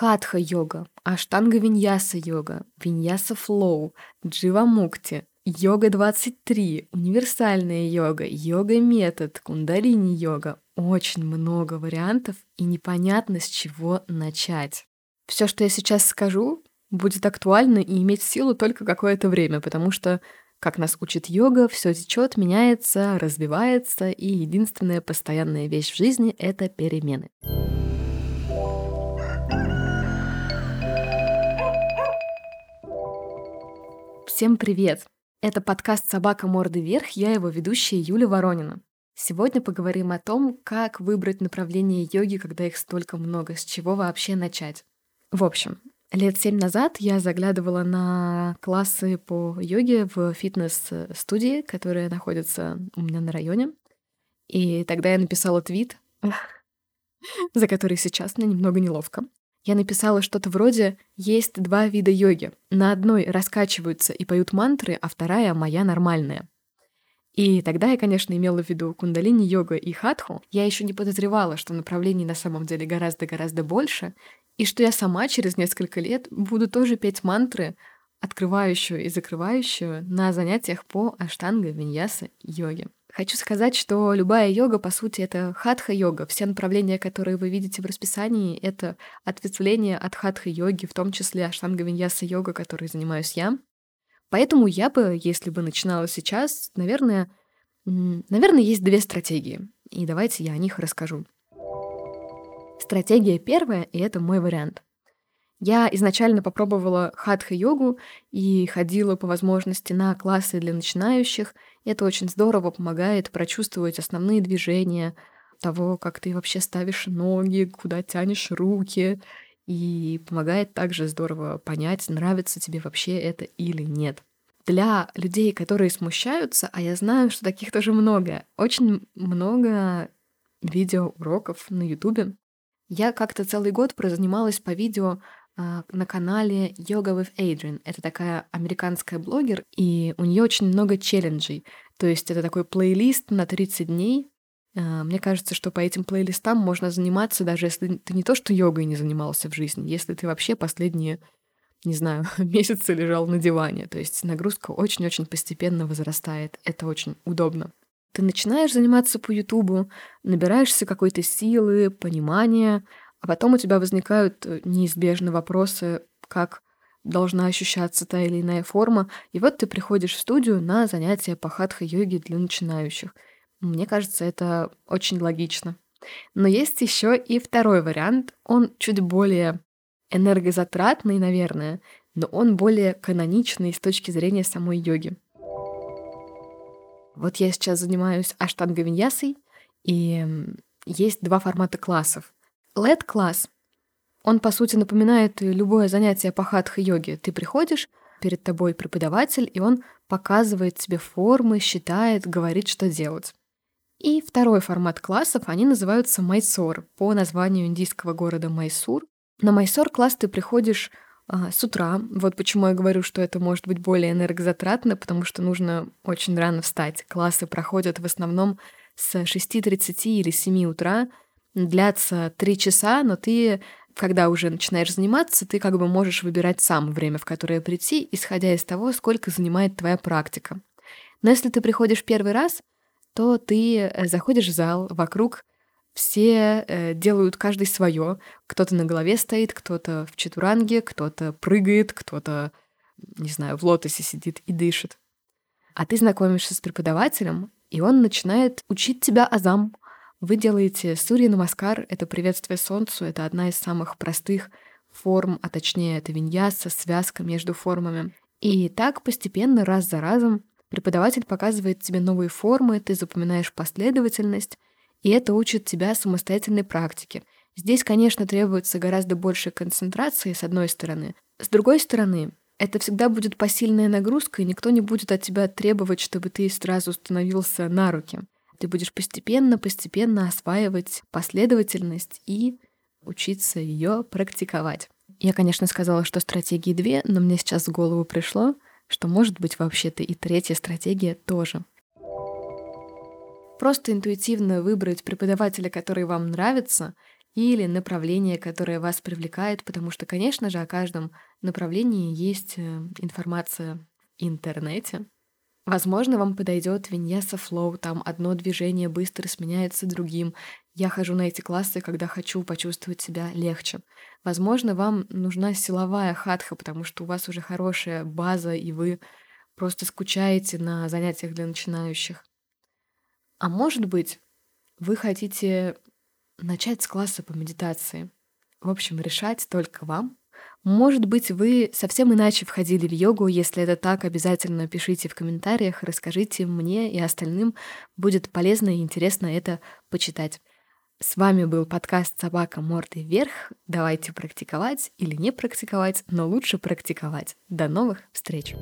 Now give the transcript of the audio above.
хатха-йога, аштанга-виньяса-йога, виньяса-флоу, дживамукти, йога-23, универсальная йога, йога-метод, кундалини-йога. Очень много вариантов и непонятно, с чего начать. Все, что я сейчас скажу, будет актуально и иметь силу только какое-то время, потому что, как нас учит йога, все течет, меняется, развивается, и единственная постоянная вещь в жизни — это перемены. Всем привет! Это подкаст «Собака морды вверх», я его ведущая Юля Воронина. Сегодня поговорим о том, как выбрать направление йоги, когда их столько много, с чего вообще начать. В общем, лет семь назад я заглядывала на классы по йоге в фитнес-студии, которая находится у меня на районе. И тогда я написала твит, за который сейчас мне немного неловко. Я написала что-то вроде «Есть два вида йоги. На одной раскачиваются и поют мантры, а вторая моя нормальная». И тогда я, конечно, имела в виду кундалини-йога и хатху. Я еще не подозревала, что направлений на самом деле гораздо-гораздо больше, и что я сама через несколько лет буду тоже петь мантры, открывающую и закрывающую на занятиях по аштанга, виньяса, йоге. Хочу сказать, что любая йога, по сути, это хатха-йога. Все направления, которые вы видите в расписании, это ответвление от хатха-йоги, в том числе аштанга-виньяса-йога, которой занимаюсь я. Поэтому я бы, если бы начинала сейчас, наверное, наверное, есть две стратегии. И давайте я о них расскажу. Стратегия первая, и это мой вариант. Я изначально попробовала хатха-йогу и ходила по возможности на классы для начинающих. Это очень здорово помогает прочувствовать основные движения, того, как ты вообще ставишь ноги, куда тянешь руки, и помогает также здорово понять, нравится тебе вообще это или нет. Для людей, которые смущаются, а я знаю, что таких тоже много, очень много видеоуроков на Ютубе. Я как-то целый год прозанималась по видео на канале Yoga with Adrian. Это такая американская блогер, и у нее очень много челленджей. То есть это такой плейлист на 30 дней. А, мне кажется, что по этим плейлистам можно заниматься, даже если ты не то, что йогой не занимался в жизни, если ты вообще последние, не знаю, месяцы лежал на диване. То есть нагрузка очень-очень постепенно возрастает. Это очень удобно. Ты начинаешь заниматься по Ютубу, набираешься какой-то силы, понимания, а потом у тебя возникают э, неизбежные вопросы, как должна ощущаться та или иная форма. И вот ты приходишь в студию на занятия по хатха-йоге для начинающих. Мне кажется, это очень логично. Но есть еще и второй вариант. Он чуть более энергозатратный, наверное, но он более каноничный с точки зрения самой йоги. Вот я сейчас занимаюсь аштанга-виньясой, и есть два формата классов. LED-класс, он, по сути, напоминает любое занятие по хатха-йоге. Ты приходишь, перед тобой преподаватель, и он показывает тебе формы, считает, говорит, что делать. И второй формат классов, они называются Майсор, по названию индийского города Майсур. На Майсор класс ты приходишь а, с утра. Вот почему я говорю, что это может быть более энергозатратно, потому что нужно очень рано встать. Классы проходят в основном с 6.30 или 7 утра, длятся три часа, но ты, когда уже начинаешь заниматься, ты как бы можешь выбирать сам время, в которое прийти, исходя из того, сколько занимает твоя практика. Но если ты приходишь первый раз, то ты э, заходишь в зал, вокруг все э, делают каждый свое. Кто-то на голове стоит, кто-то в четуранге, кто-то прыгает, кто-то, не знаю, в лотосе сидит и дышит. А ты знакомишься с преподавателем, и он начинает учить тебя азам, вы делаете Сурья Намаскар — это приветствие солнцу, это одна из самых простых форм, а точнее это виньяса, связка между формами. И так постепенно, раз за разом, преподаватель показывает тебе новые формы, ты запоминаешь последовательность, и это учит тебя самостоятельной практике. Здесь, конечно, требуется гораздо больше концентрации, с одной стороны. С другой стороны, это всегда будет посильная нагрузка, и никто не будет от тебя требовать, чтобы ты сразу становился на руки. Ты будешь постепенно-постепенно осваивать последовательность и учиться ее практиковать. Я, конечно, сказала, что стратегии две, но мне сейчас в голову пришло, что может быть вообще-то и третья стратегия тоже. Просто интуитивно выбрать преподавателя, который вам нравится, или направление, которое вас привлекает, потому что, конечно же, о каждом направлении есть э, информация в интернете. Возможно, вам подойдет виньяса флоу, там одно движение быстро сменяется другим. Я хожу на эти классы, когда хочу почувствовать себя легче. Возможно, вам нужна силовая хатха, потому что у вас уже хорошая база, и вы просто скучаете на занятиях для начинающих. А может быть, вы хотите начать с класса по медитации. В общем, решать только вам. Может быть, вы совсем иначе входили в йогу. Если это так, обязательно пишите в комментариях, расскажите мне и остальным. Будет полезно и интересно это почитать. С вами был подкаст «Собака мордой вверх». Давайте практиковать или не практиковать, но лучше практиковать. До новых встреч!